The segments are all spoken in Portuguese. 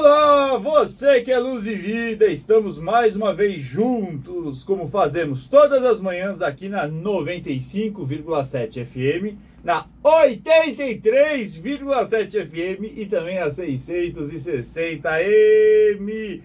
Olá, você que é luz e vida, estamos mais uma vez juntos, como fazemos todas as manhãs aqui na 95,7 FM, na 83,7 FM e também na 660 M.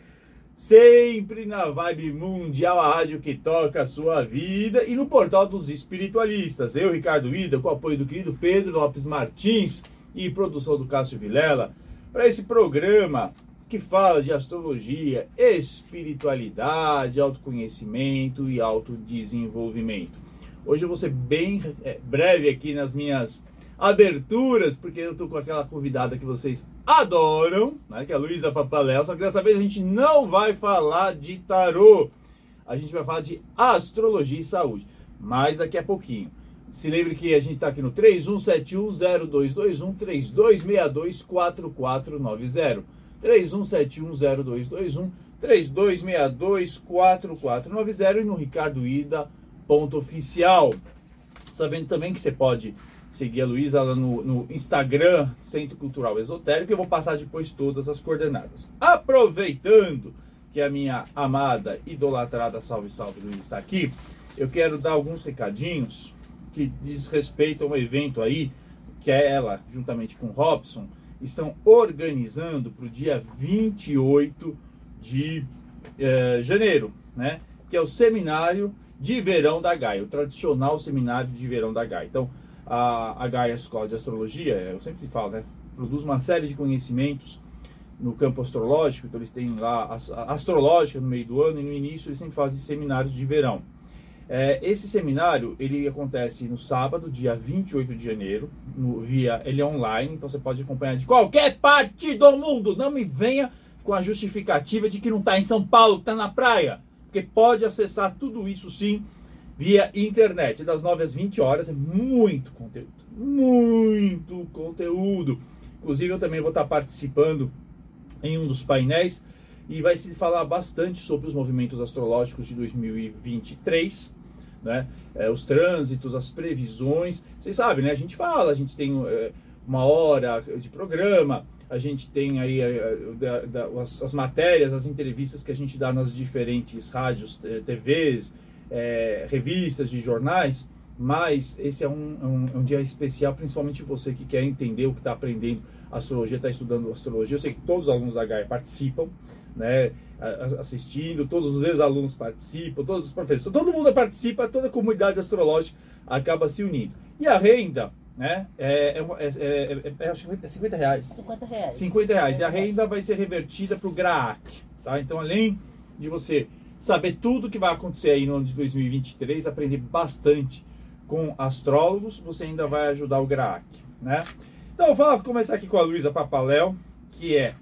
Sempre na vibe mundial, a rádio que toca a sua vida e no portal dos espiritualistas. Eu, Ricardo Ida, com o apoio do querido Pedro Lopes Martins e produção do Cássio Vilela para esse programa que fala de astrologia, espiritualidade, autoconhecimento e autodesenvolvimento. Hoje eu vou ser bem é, breve aqui nas minhas aberturas, porque eu tô com aquela convidada que vocês adoram, né, que é a Luísa Papaléu, só que dessa vez a gente não vai falar de tarô, a gente vai falar de astrologia e saúde, mas daqui a pouquinho. Se lembre que a gente está aqui no 31710221 32624490. 31710221 32624490 e no Ricardo Ida ponto oficial. Sabendo também que você pode seguir a Luísa lá no, no, Instagram, Centro Cultural Esotérico, eu vou passar depois todas as coordenadas. Aproveitando que a minha amada, idolatrada Salve Salve Luísa está aqui, eu quero dar alguns recadinhos que diz respeito a um evento aí, que é ela, juntamente com Robson, estão organizando para o dia 28 de eh, janeiro, né? Que é o seminário de verão da Gaia, o tradicional seminário de verão da Gaia. Então, a, a Gaia Escola de Astrologia, eu sempre falo, né? Produz uma série de conhecimentos no campo astrológico, então eles têm lá a astrológica no meio do ano e no início eles sempre fazem seminários de verão. É, esse seminário ele acontece no sábado, dia 28 de janeiro, no, via ele é online, então você pode acompanhar de qualquer parte do mundo. Não me venha com a justificativa de que não está em São Paulo, que está na praia, porque pode acessar tudo isso sim via internet, das 9 às 20 horas. É muito conteúdo, muito conteúdo. Inclusive eu também vou estar participando em um dos painéis e vai se falar bastante sobre os movimentos astrológicos de 2023, né? É, os trânsitos, as previsões. Vocês sabem, né? A gente fala, a gente tem é, uma hora de programa, a gente tem aí é, da, da, as, as, matérias, as entrevistas que a gente dá nas diferentes rádios, TVs, é, revistas, de jornais. Mas esse é um, é um, é um dia especial, principalmente você que quer entender o que está aprendendo astrologia, está estudando astrologia. Eu sei que todos os alunos da Gaia participam né, assistindo, todos os ex-alunos participam, todos os professores, todo mundo participa, toda a comunidade astrológica acaba se unindo. E a renda, né, é, é, é, é, é 50 reais. 50 reais. 50 reais. E a renda vai ser revertida para o GRAAC, tá? Então, além de você saber tudo que vai acontecer aí no ano de 2023, aprender bastante com astrólogos, você ainda vai ajudar o GRAAC, né? Então, vou começar aqui com a Luísa Papaléu, que é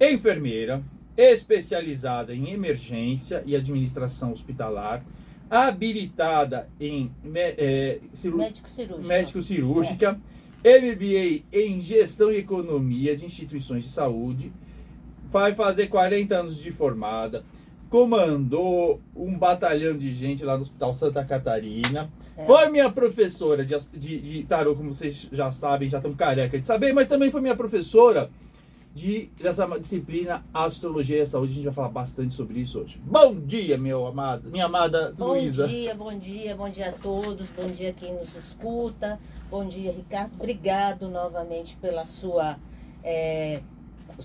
enfermeira, especializada em emergência e administração hospitalar, habilitada em é, médico cirúrgica, médico -cirúrgica é. MBA em gestão e economia de instituições de saúde, vai fazer 40 anos de formada, comandou um batalhão de gente lá no Hospital Santa Catarina. É. Foi minha professora de, de, de tarô, como vocês já sabem, já estão careca de saber, mas também foi minha professora de, dessa disciplina Astrologia e Saúde. A gente vai falar bastante sobre isso hoje. Bom dia, meu amado, minha amada bom Luísa. Bom dia, bom dia, bom dia a todos, bom dia quem nos escuta, bom dia, Ricardo. Obrigado novamente pela sua. É,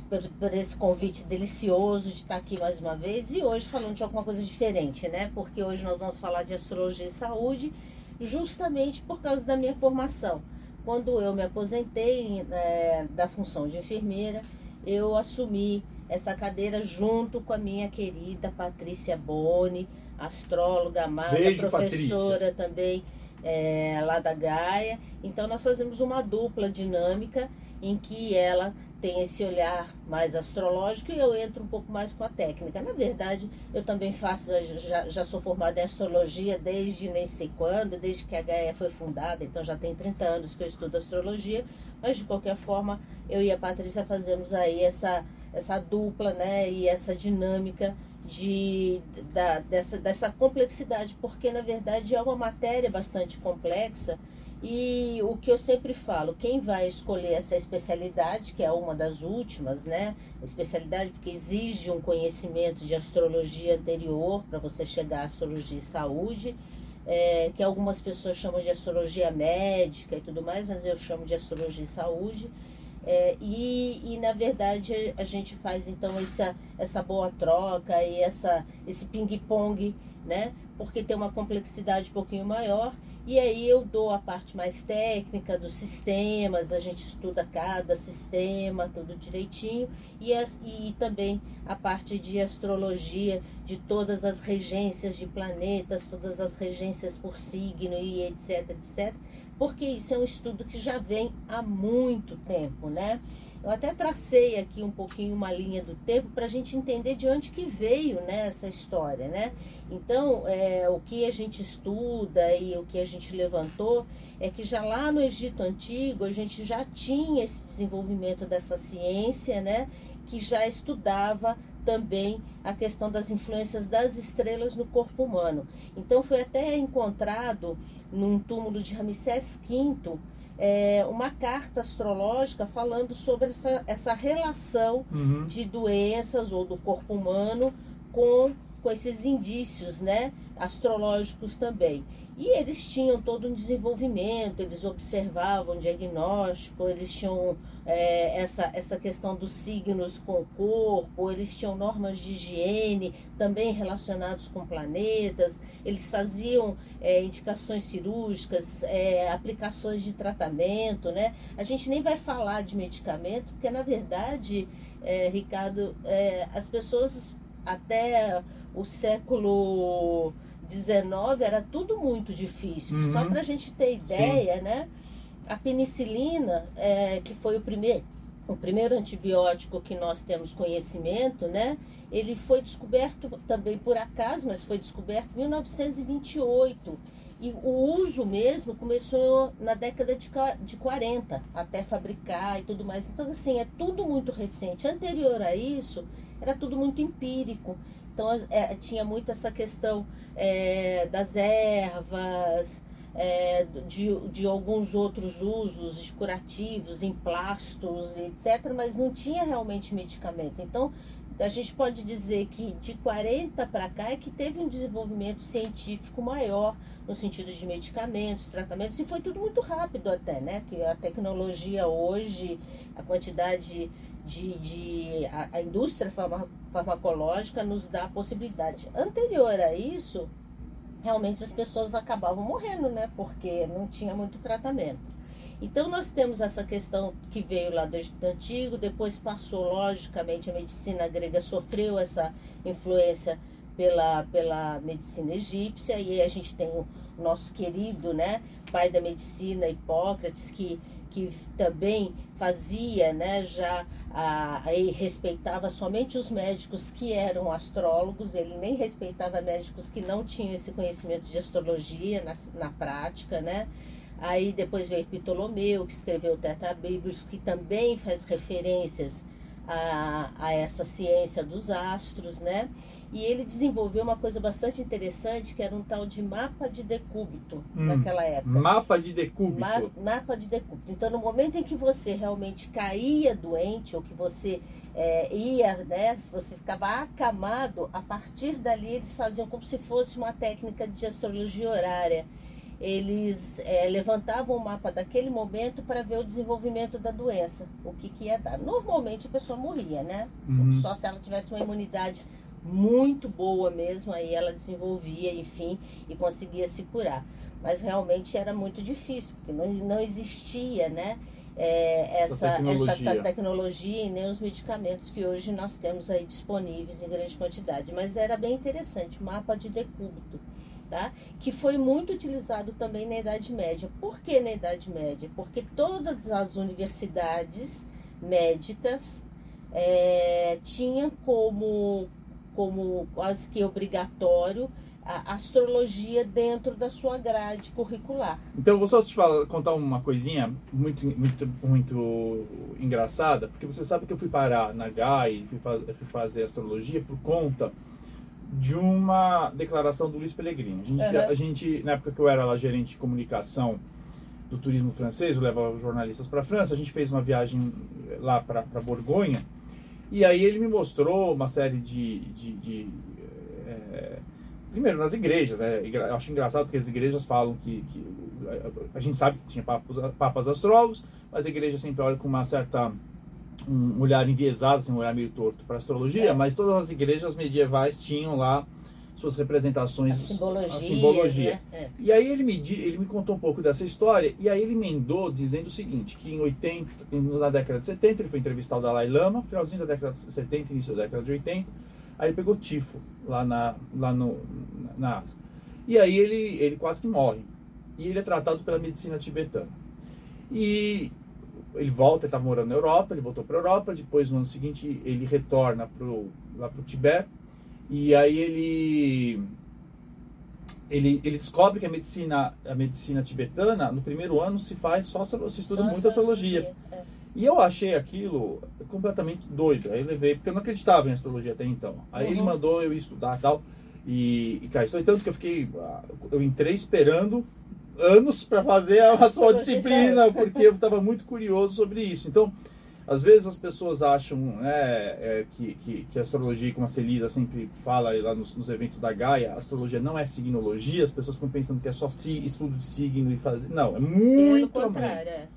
por, por, esse convite delicioso de estar aqui mais uma vez e hoje falando de alguma coisa diferente, né? Porque hoje nós vamos falar de astrologia e saúde, justamente por causa da minha formação. Quando eu me aposentei é, da função de enfermeira, eu assumi essa cadeira junto com a minha querida Patrícia Boni, astróloga, amada, Beijo, professora Patrícia. também é, lá da Gaia. Então nós fazemos uma dupla dinâmica em que ela tem esse olhar mais astrológico e eu entro um pouco mais com a técnica. Na verdade, eu também faço, já, já sou formada em astrologia desde nem sei quando, desde que a Gaia foi fundada, então já tem 30 anos que eu estudo astrologia, mas de qualquer forma, eu e a Patrícia fazemos aí essa, essa dupla, né, e essa dinâmica de, da, dessa, dessa complexidade, porque na verdade é uma matéria bastante complexa E o que eu sempre falo, quem vai escolher essa especialidade, que é uma das últimas, né? Especialidade porque exige um conhecimento de astrologia anterior para você chegar à astrologia e saúde, é, que algumas pessoas chamam de astrologia médica e tudo mais, mas eu chamo de astrologia e saúde. É, e, e na verdade a gente faz então essa, essa boa troca e essa, esse ping-pong, né? Porque tem uma complexidade um pouquinho maior e aí eu dou a parte mais técnica dos sistemas, a gente estuda cada sistema, tudo direitinho, e, as, e também a parte de astrologia, de todas as regências de planetas, todas as regências por signo e etc, etc, porque isso é um estudo que já vem há muito tempo, né? Eu até tracei aqui um pouquinho uma linha do tempo para a gente entender de onde que veio né, essa história, né? Então, é, o que a gente estuda e o que a gente levantou é que já lá no Egito Antigo a gente já tinha esse desenvolvimento dessa ciência, né? Que já estudava também a questão das influências das estrelas no corpo humano. Então, foi até encontrado num túmulo de Ramsés V é, uma carta astrológica falando sobre essa, essa relação uhum. de doenças ou do corpo humano com, com esses indícios né, astrológicos também. E eles tinham todo um desenvolvimento, eles observavam diagnóstico, eles tinham é, essa, essa questão dos signos com o corpo, eles tinham normas de higiene também relacionados com planetas, eles faziam é, indicações cirúrgicas, é, aplicações de tratamento, né? A gente nem vai falar de medicamento, porque na verdade, é, Ricardo, é, as pessoas até o século 19 era tudo muito difícil. Uhum. Só para a gente ter ideia, Sim. né? A penicilina, é, que foi o primeiro, o primeiro antibiótico que nós temos conhecimento, né? Ele foi descoberto também por acaso, mas foi descoberto em 1928. E o uso mesmo começou na década de, de 40, até fabricar e tudo mais. Então, assim, é tudo muito recente. Anterior a isso, era tudo muito empírico. Então é, tinha muito essa questão é, das ervas, é, de, de alguns outros usos curativos, emplastos, etc., mas não tinha realmente medicamento. Então, a gente pode dizer que de 40 para cá é que teve um desenvolvimento científico maior no sentido de medicamentos, tratamentos, e foi tudo muito rápido até, né? Que a tecnologia hoje, a quantidade de, de a, a indústria farmacológica nos dá a possibilidade. Anterior a isso, realmente as pessoas acabavam morrendo, né? Porque não tinha muito tratamento. Então nós temos essa questão que veio lá do Egito Antigo, depois passou, logicamente, a medicina grega sofreu essa influência pela, pela medicina egípcia, e aí a gente tem o nosso querido né, pai da medicina, Hipócrates, que que também fazia, né, já a, respeitava somente os médicos que eram astrólogos, ele nem respeitava médicos que não tinham esse conhecimento de astrologia na, na prática, né? Aí depois veio Ptolomeu, que escreveu o Tetrabíblios, que também faz referências a, a essa ciência dos astros, né? E ele desenvolveu uma coisa bastante interessante, que era um tal de mapa de decúbito hum, naquela época. Mapa de decúbito. Ma mapa de decúbito. Então, no momento em que você realmente caía doente, ou que você é, ia, né, se você ficava acamado, a partir dali eles faziam como se fosse uma técnica de astrologia horária. Eles é, levantavam o mapa daquele momento para ver o desenvolvimento da doença, o que, que ia dar. Normalmente a pessoa morria, né? Uhum. Só se ela tivesse uma imunidade muito boa mesmo, aí ela desenvolvia, enfim, e conseguia se curar. Mas realmente era muito difícil, porque não, não existia, né? É, essa, essa, tecnologia. Essa, tecnologia e nem os medicamentos que hoje nós temos aí disponíveis em grande quantidade. Mas era bem interessante, o mapa de decúbito, tá? que foi muito utilizado também na Idade Média. Por que na Idade Média? Porque todas as universidades médicas é, tinham como como quase que obrigatório a astrologia dentro da sua grade curricular. Então, vou só te falar, contar uma coisinha muito, muito, muito engraçada, porque você sabe que eu fui parar na GAI, fui, faz, fui fazer astrologia por conta de uma declaração do Luiz Pellegrini. A gente, uhum. a gente, na época que eu era lá gerente de comunicação do turismo francês, eu levava jornalistas para a França, a gente fez uma viagem lá para Borgonha, e aí ele me mostrou uma série de. de, de é, primeiro, nas igrejas, né? Eu acho engraçado porque as igrejas falam que. que a, gente sabe que tinha papas, papas astrólogos, mas a igreja sempre olha com uma certa. um olhar enviesado, assim, um olhar meio torto para astrologia, é. mas todas as igrejas medievais tinham lá suas representações, a simbologia. A simbologia. Né? É. E aí ele me, ele me contou um pouco dessa história, e aí ele emendou dizendo o seguinte, que em 80, na década de 70, ele foi entrevistar o Dalai Lama, finalzinho da década de 70, início da década de 80, aí ele pegou tifo lá na, lá no, na Ásia. E aí ele, ele quase que morre. E ele é tratado pela medicina tibetana. E ele volta, ele estava morando na Europa, ele voltou para a Europa, depois no ano seguinte ele retorna pro, lá para o Tibete, e aí ele, ele, ele descobre que a medicina, a medicina tibetana, no primeiro ano, se faz só, se estuda só muito astrologia. É. E eu achei aquilo completamente doido. Aí eu levei, porque eu não acreditava em astrologia até então. Aí uhum. ele mandou eu estudar tal. E, e cara, isso tanto que eu fiquei. Eu entrei esperando anos para fazer a sua disciplina, porque eu estava muito curioso sobre isso. Então, às vezes as pessoas acham né, é, que, que, que, a astrologia, como a Celisa sempre fala lá nos, nos, eventos da Gaia, a astrologia não é signologia, as pessoas ficam pensando que é só si, estudo de signo e fazer. Não, é muito. Pelo contrário, é.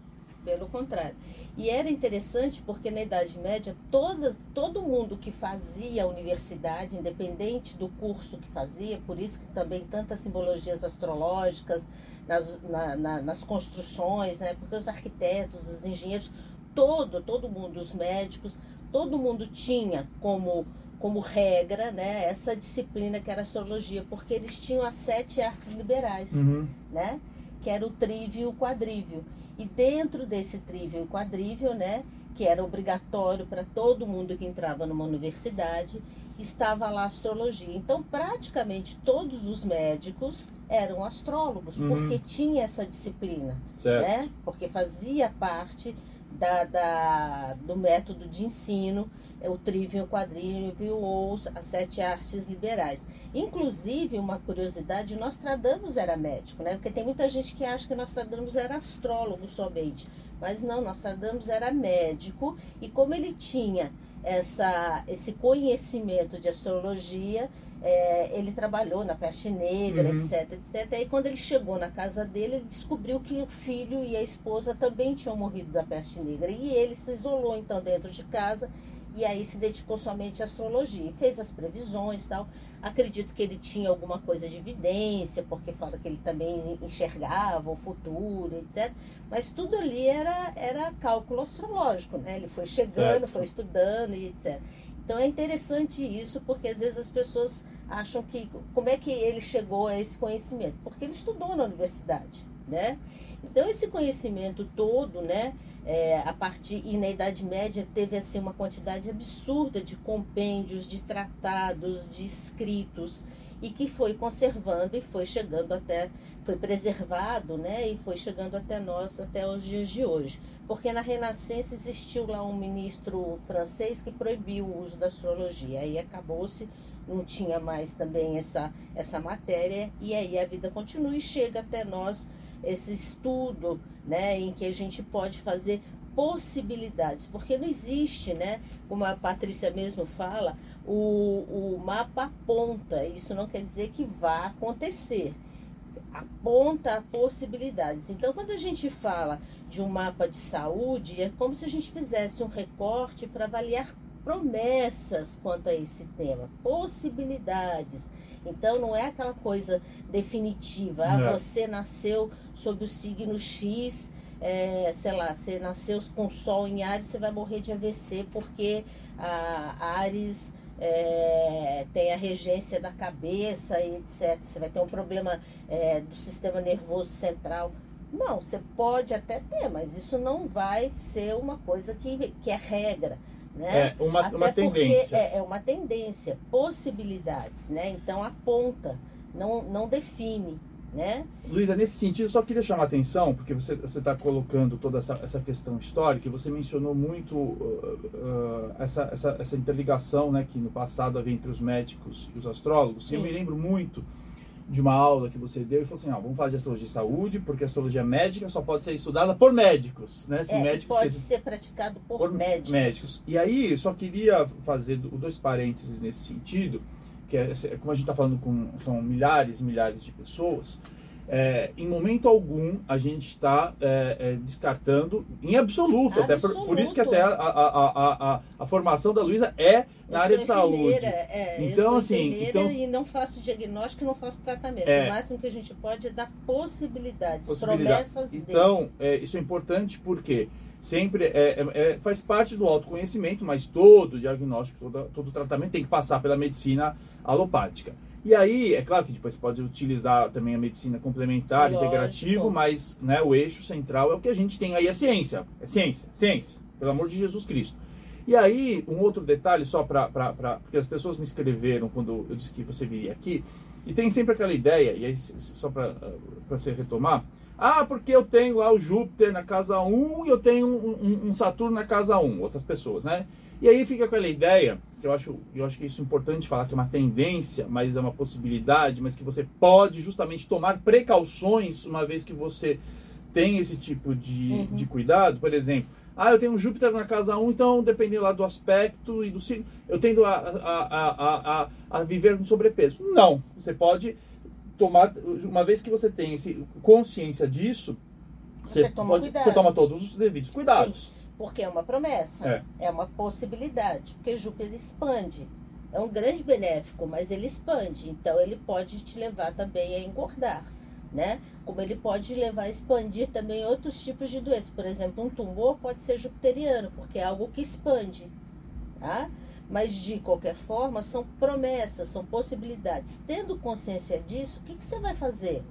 Pelo contrário. E era interessante porque na Idade Média todas, todo mundo que fazia a universidade, independente do curso que fazia, por isso que também tantas simbologias astrológicas nas, na, na, nas construções, né? porque os arquitetos, os engenheiros, todo, todo mundo, os médicos, todo mundo tinha como, como regra né, essa disciplina que era astrologia, porque eles tinham as sete artes liberais, uhum. né? Que era o trívio e o quadrívio. E dentro desse trívio e quadrívio, né? Que era obrigatório para todo mundo que entrava numa universidade, estava lá a astrologia. Então, praticamente todos os médicos eram astrólogos, uhum. porque tinha essa disciplina, certo. né? Porque fazia parte da, da, do método de ensino, é o trívio, o quadrívio ou as sete artes liberais. Inclusive, uma curiosidade, Nostradamus era médico, né? Porque tem muita gente que acha que Nostradamus era astrólogo somente. Mas não, Nostradamus era médico e como ele tinha essa, esse conhecimento de astrologia, é, ele trabalhou na peste negra, uhum. etc, etc. Aí quando ele chegou na casa dele, ele descobriu que o filho e a esposa também tinham morrido da peste negra. E ele se isolou então dentro de casa e aí se dedicou somente à astrologia. Fez as previsões tal. Acredito que ele tinha alguma coisa de evidência, porque fala que ele também enxergava o futuro, etc. Mas tudo ali era, era cálculo astrológico, né? Ele foi chegando, certo. foi estudando e etc. Então é interessante isso, porque às vezes as pessoas acham que como é que ele chegou a esse conhecimento? Porque ele estudou na universidade, né? Então esse conhecimento todo, né, é, a partir e na Idade Média teve assim uma quantidade absurda de compêndios, de tratados, de escritos e que foi conservando e foi chegando até foi preservado, né, e foi chegando até nós até os dias de hoje. Porque na Renascença existiu lá um ministro francês que proibiu o uso da astrologia. Aí acabou-se, não tinha mais também essa, essa matéria, e aí a vida continua e chega até nós esse estudo, né, em que a gente pode fazer possibilidades, porque não existe, né, como a Patrícia mesmo fala, o, o mapa aponta, isso não quer dizer que vá acontecer aponta possibilidades. Então, quando a gente fala de um mapa de saúde, é como se a gente fizesse um recorte para avaliar promessas quanto a esse tema, possibilidades. Então, não é aquela coisa definitiva. Ah, você nasceu sob o signo X, é, sei lá, você nasceu com Sol em Ares, você vai morrer de AVC porque a Ares é, tem a regência da cabeça e etc. Você vai ter um problema é, do sistema nervoso central. Não, você pode até ter, mas isso não vai ser uma coisa que, que é regra. Né? É uma, uma tendência. É, é, uma tendência, possibilidades, né? Então aponta, não, não define. Né? Luísa, nesse sentido, só queria chamar a atenção, porque você está colocando toda essa, essa questão histórica, e você mencionou muito uh, uh, essa, essa, essa interligação né, que no passado havia entre os médicos e os astrólogos. Sim. E eu me lembro muito de uma aula que você deu e falou assim, ah, vamos de astrologia de saúde, porque a astrologia médica só pode ser estudada por médicos, né? Se é, médicos pode ser praticado por, por médicos. médicos. E aí, só queria fazer dois parênteses nesse sentido, que é, como a gente está falando com são milhares e milhares de pessoas, é, em momento algum a gente está é, é, descartando em absoluto, absoluto, até por, por, isso que até a, a, a, a, a formação da Luísa é na área de saúde. É, então, assim, então, e não faço diagnóstico, não faço tratamento. É, o máximo que a gente pode é dar possibilidades, possibilidade. promessas. Então, é, isso é importante porque sempre é, é, é, faz parte do autoconhecimento, mas todo diagnóstico, todo, todo tratamento tem que passar pela medicina alopática. E aí, é claro que depois você pode utilizar também a medicina complementar, Lógico. integrativo, mas né, o eixo central é o que a gente tem aí, é ciência. É ciência, ciência, pelo amor de Jesus Cristo. E aí, um outro detalhe, só para. Porque as pessoas me escreveram quando eu disse que você viria aqui, e tem sempre aquela ideia, e aí, só para você retomar, ah, porque eu tenho lá o Júpiter na casa 1 e eu tenho um, um, um Saturno na casa 1, outras pessoas, né? E aí fica aquela ideia, que eu acho, eu acho que isso é importante falar, que é uma tendência, mas é uma possibilidade, mas que você pode justamente tomar precauções uma vez que você tem esse tipo de, uhum. de cuidado. Por exemplo, ah, eu tenho um Júpiter na casa 1, então dependendo lá do aspecto e do signo, eu tendo a, a, a, a, a viver com sobrepeso. Não, você pode tomar, uma vez que você tem esse, consciência disso, você, você toma, pode, você toma todos os devidos cuidados. Sim. Porque é uma promessa, é. é uma possibilidade, porque Júpiter expande. É um grande benéfico, mas ele expande, então ele pode te levar também a engordar, né? Como ele pode levar a expandir também outros tipos de doenças. Por exemplo, um tumor pode ser jupiteriano, porque é algo que expande, tá? Mas de qualquer forma, são promessas, são possibilidades. Tendo consciência disso, o que, que você vai fazer?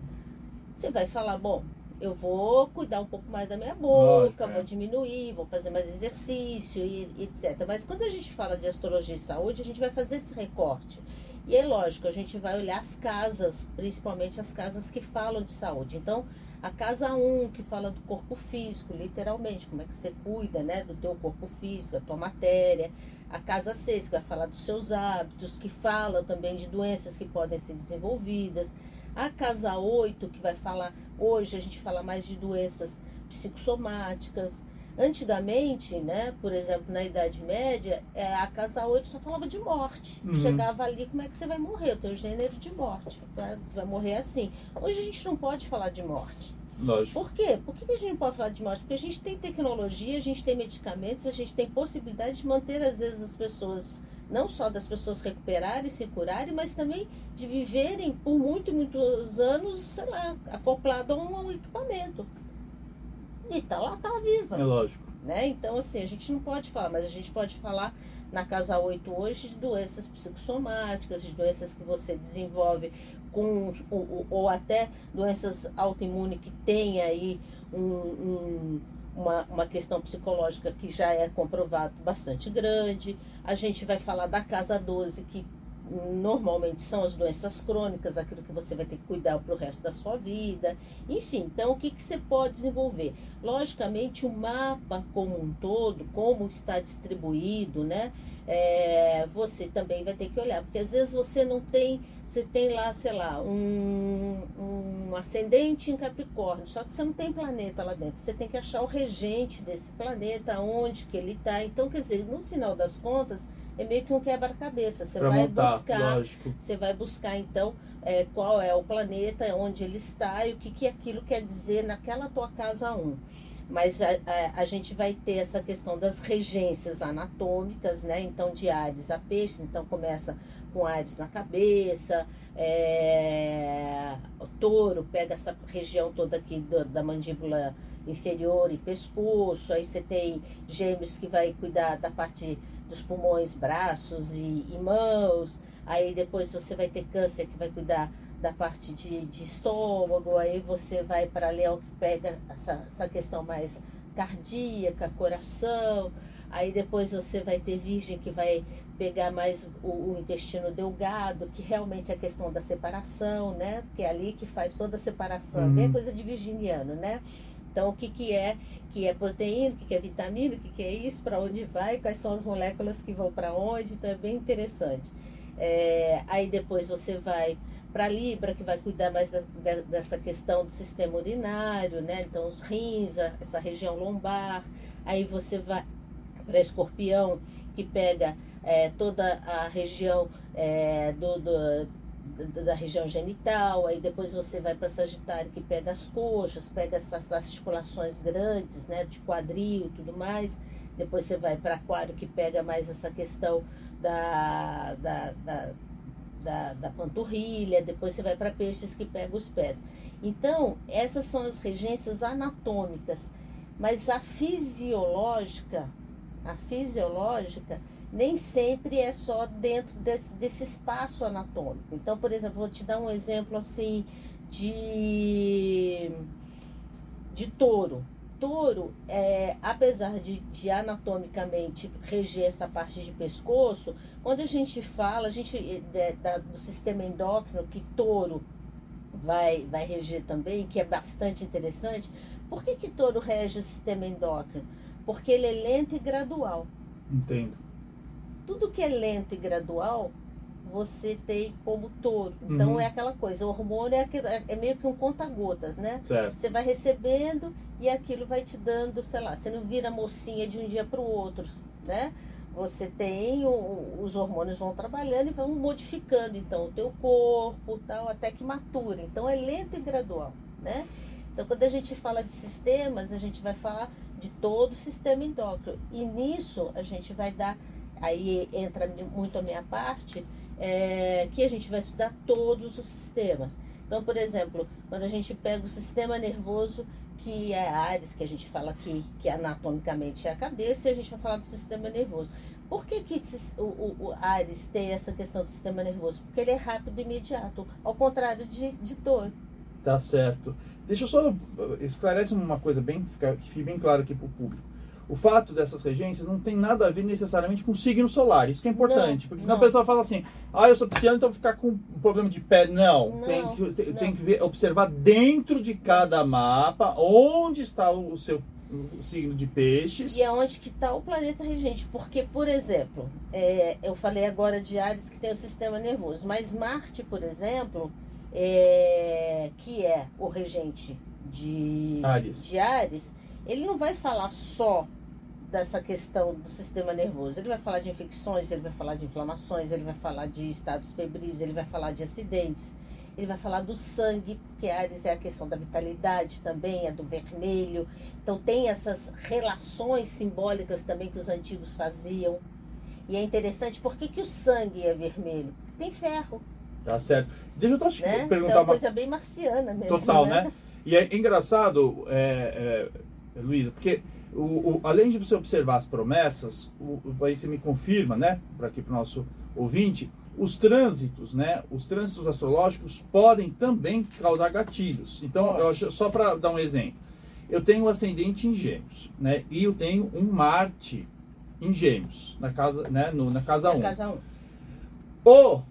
Você vai falar, bom, eu vou cuidar um pouco mais da minha boca, Lógico, vou é. diminuir, vou fazer mais exercício e, etc. Mas quando a gente fala de astrologia e saúde, a gente vai fazer esse recorte. E é lógico, a gente vai olhar as casas, principalmente as casas que falam de saúde. Então, a casa 1, um, que fala do corpo físico, literalmente, como é que você cuida, né, do teu corpo físico, da tua matéria. A casa 6, que vai falar dos seus hábitos, que fala também de doenças que podem ser desenvolvidas. A casa 8, que vai falar, hoje a gente fala mais de doenças psicossomáticas. Antigamente, né, por exemplo, na Idade Média, é, a casa 8 só falava de morte. Uhum. Chegava ali, como é que você vai morrer? O teu gênero de morte. Você vai morrer assim. Hoje a gente não pode falar de morte. Lógico. Por quê? Por que a gente não pode falar de morte? Porque a gente tem tecnologia, a gente tem medicamentos, a gente tem possibilidade de manter, às vezes, as pessoas não só das pessoas recuperarem, se curarem, mas também de viverem por muito, muitos anos, sei lá, acoplado a um, a um equipamento. E tá lá, tá viva. É lógico. Né? Então, assim, a gente não pode falar, mas a gente pode falar na Casa 8 hoje de doenças psicossomáticas, de doenças que você desenvolve com, ou, ou até doenças autoimunes que tem aí um, um uma, uma questão psicológica que já é comprovado bastante grande. A gente vai falar da casa 12, que normalmente são as doenças crônicas, aquilo que você vai ter que cuidar para o resto da sua vida. Enfim, então o que, que você pode desenvolver? Logicamente, o mapa como um todo, como está distribuído, né? é, você também vai ter que olhar, porque às vezes você não tem, você tem lá, sei lá, um, um ascendente em Capricórnio, só que você não tem planeta lá dentro. Você tem que achar o regente desse planeta, onde que ele está. Então, quer dizer, no final das contas, é meio que um quebra-cabeça. Você vai montar, buscar, lógico. você vai buscar então é, qual é o planeta, onde ele está e o que, que aquilo quer dizer naquela tua casa 1. Um. Mas a, a, a, gente vai ter essa questão das regências anatômicas, né? Então, de Ares a peixes, então começa com Ares na cabeça, é, o touro pega essa região toda aqui do, da mandíbula inferior e pescoço, aí você tem gêmeos que vai cuidar da parte dos pulmões, braços e, e mãos, aí depois você vai ter câncer que vai cuidar da parte de, de estômago, aí você vai para leão que pega essa, essa questão mais cardíaca, coração, aí depois você vai ter virgem que vai pegar mais o, o, intestino delgado, que realmente é a questão da separação, né? Que é ali que faz toda a separação, uhum. bem coisa de virginiano, né? Então, o que, que é que é proteína, o que, que é vitamina, o que, que é isso, para onde vai, quais são as moléculas que vão para onde, então é bem interessante. É, aí depois você vai para Libra, que vai cuidar mais da, dessa questão do sistema urinário, né? Então, os rins, a, essa região lombar. Aí você vai para Escorpião, que pega é, toda a região é, do, do, da região genital. Aí depois você vai para Sagitário, que pega as coxas, pega essas articulações grandes, né? De quadril tudo mais. Depois você vai para Aquário, que pega mais essa questão da, da, da da, da panturrilha, depois você vai para peixes que pega os pés. Então, essas são as regências anatômicas, mas a fisiológica, a fisiológica nem sempre é só dentro desse, desse espaço anatômico. Então, por exemplo, vou te dar um exemplo assim de de touro touro, é, apesar de, de, anatomicamente reger essa parte de pescoço, quando a gente fala, a gente é, da, do sistema endócrino, que touro vai, vai reger também, que é bastante interessante, por que, que touro rege o sistema endócrino? Porque ele é lento e gradual. Entendo. Tudo que é lento e gradual você tem como touro. Então uhum. é aquela coisa, o hormônio é, é, é meio que um conta-gotas, né? Certo. Você vai recebendo e aquilo vai te dando, sei lá, você não vira mocinha de um dia para o outro, né? Você tem, o, os hormônios vão trabalhando e vão modificando então o teu corpo, tal, até que matura. Então é lento e gradual, né? Então quando a gente fala de sistemas, a gente vai falar de todo o sistema endócrino. E nisso a gente vai dar, aí entra muito a minha parte, é, que a gente vai estudar todos os sistemas. Então, por exemplo, quando a gente pega o sistema nervoso, que é a Ares, que a gente fala aqui, que anatomicamente é a cabeça, e a gente vai falar do sistema nervoso. Por que, que o, o, o Ares tem essa questão do sistema nervoso? Porque ele é rápido e imediato, ao contrário de, de touro. Tá certo. Deixa eu só esclarecer uma coisa bem, que fique bem claro aqui para o público o fato dessas regências não tem nada a ver necessariamente com o signo solar. Isso que é importante. Não, porque senão não. a pessoa fala assim, ah, eu sou pisciano, então vou ficar com um problema de pé. Não, não tem que, tem, tem que ver, observar dentro de cada mapa onde está o seu o signo de peixes. E aonde que está o planeta regente. Porque, por exemplo, é, eu falei agora de Ares que tem o sistema nervoso, mas Marte, por exemplo, é, que é o regente de Ares. de Ares, ele não vai falar só dessa questão do sistema nervoso. Ele vai falar de infecções, ele vai falar de inflamações, ele vai falar de estados febris, ele vai falar de acidentes, ele vai falar do sangue, porque Ares é a questão da vitalidade também, é do vermelho. Então tem essas relações simbólicas também que os antigos faziam. E é interessante, por que, que o sangue é vermelho? Porque tem ferro. Tá certo. Deixa eu só né? perguntar então, é uma coisa bem marciana mesmo. Total, né? né? E é engraçado, é, é Luísa, porque o, o, além de você observar as promessas, o, aí você me confirma, né, para aqui para o nosso ouvinte, os trânsitos, né, os trânsitos astrológicos podem também causar gatilhos. Então, eu, só para dar um exemplo, eu tenho um ascendente em Gêmeos, né, e eu tenho um Marte em Gêmeos na casa, né, no, na casa 1. Um. Casa 1. O uh,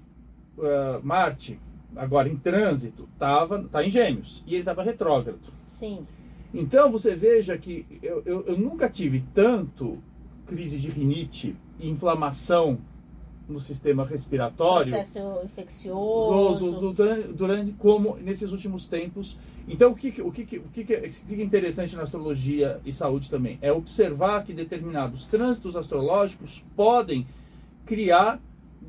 Marte agora em trânsito tava tá em Gêmeos e ele estava retrógrado. Sim. Então você veja que eu, eu, eu nunca tive tanto crise de rinite e inflamação no sistema respiratório. Processo infeccioso. Durante, durante, como nesses últimos tempos. Então, o que, o, que, o, que, o que é interessante na astrologia e saúde também? É observar que determinados trânsitos astrológicos podem criar,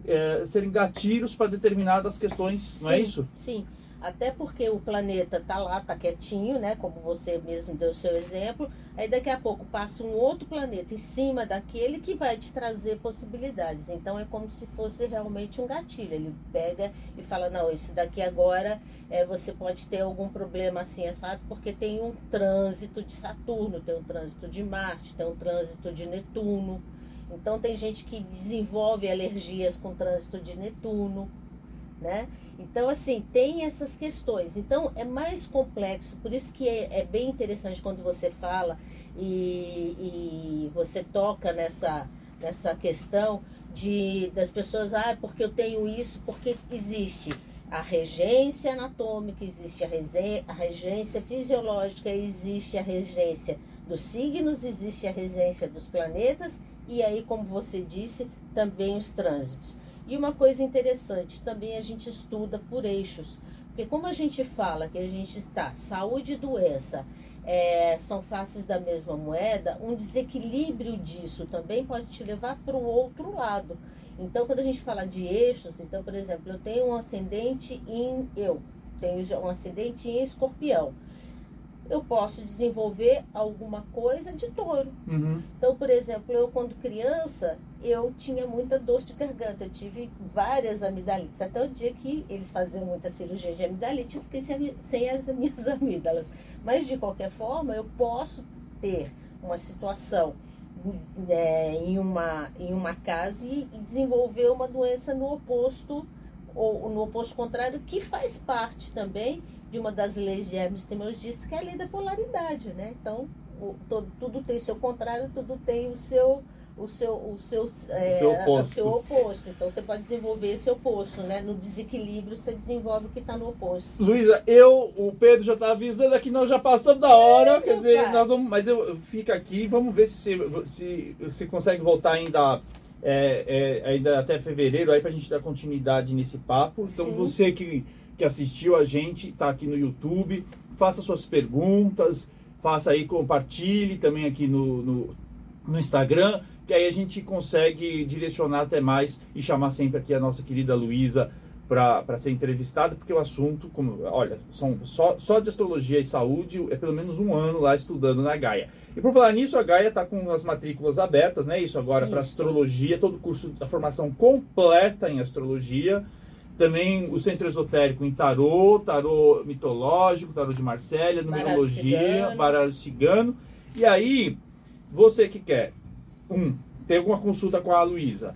é, serem gatilhos para determinadas questões, sim, não é isso? Sim. Até porque o planeta tá lá, tá quietinho, né? Como você mesmo deu o seu exemplo. Aí daqui a pouco passa um outro planeta em cima daquele que vai te trazer possibilidades. Então é como se fosse realmente um gatilho. Ele pega e fala: não, esse daqui agora é, você pode ter algum problema assim, sabe? Porque tem um trânsito de Saturno, tem um trânsito de Marte, tem um trânsito de Netuno. Então tem gente que desenvolve alergias com trânsito de Netuno né? Então, assim, tem essas questões. Então, é mais complexo, por isso que é, é bem interessante quando você fala e, e, você toca nessa, nessa questão de das pessoas, ah, porque eu tenho isso, porque existe a regência anatômica, existe a, a regência fisiológica, existe a regência dos signos, existe a regência dos planetas, e aí, como você disse, também os trânsitos. E uma coisa interessante, também a gente estuda por eixos. Porque como a gente fala que a gente está saúde e doença é, são faces da mesma moeda, um desequilíbrio disso também pode te levar para o outro lado. Então, quando a gente fala de eixos, então, por exemplo, eu tenho um ascendente em eu, tenho um ascendente em escorpião eu posso desenvolver alguma coisa de touro. Uhum. Então, por exemplo, eu quando criança, eu tinha muita dor de garganta, eu tive várias amidalites, até o dia que eles faziam muita cirurgia de amidalite, eu fiquei sem, sem as minhas amígdalas. Mas, de qualquer forma, eu posso ter uma situação né, em, uma, em uma casa e, e desenvolver uma doença no oposto, ou no oposto contrário, que faz parte também de uma das leis de Hermes Trismegisto, que é a lei da polaridade, né? Então, o, todo, tudo tem o seu contrário, tudo tem o seu o seu o seu, é, o seu, oposto. o seu oposto. Então você pode desenvolver esse oposto, né? No desequilíbrio você desenvolve o que está no oposto. Luísa, eu, o Pedro já está avisando aqui, nós já passamos da hora, é, quer dizer, cara. nós vamos, mas eu fica aqui, vamos ver se se, se consegue voltar ainda é, é, ainda até fevereiro aí para a gente dar continuidade nesse papo. Então Sim. você que que assistiu a gente, está aqui no YouTube. Faça suas perguntas, faça aí, compartilhe também aqui no, no, no Instagram, que aí a gente consegue direcionar até mais e chamar sempre aqui a nossa querida Luísa para ser entrevistada, porque o assunto, como olha, são só, só de astrologia e saúde é pelo menos um ano lá estudando na Gaia. E por falar nisso, a Gaia está com as matrículas abertas, né? Isso agora para astrologia, todo o curso, a formação completa em astrologia. Também o centro esotérico em tarô, tarô mitológico, tarô de Marsella, numerologia, baralho cigano. E aí, você que quer, um, ter alguma consulta com a Luísa.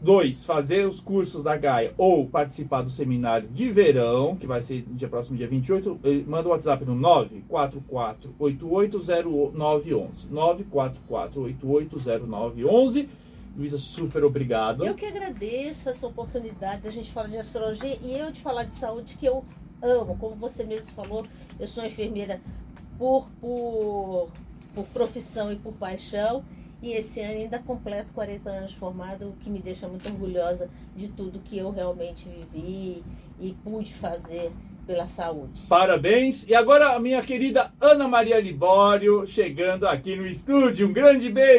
Dois, fazer os cursos da Gaia ou participar do seminário de verão, que vai ser no dia próximo, dia 28, eh, manda o um WhatsApp no 944 880911. 944 880911 Luísa, super obrigado. Eu que agradeço essa oportunidade da gente falar de astrologia e eu de falar de saúde que eu amo. Como você mesmo falou, eu sou enfermeira por, por, por profissão e por paixão. E esse ano ainda completo 40 anos formada, o que me deixa muito orgulhosa de tudo que eu realmente vivi e pude fazer pela saúde. Parabéns! E agora a minha querida Ana Maria Libório chegando aqui no estúdio. Um grande beijo!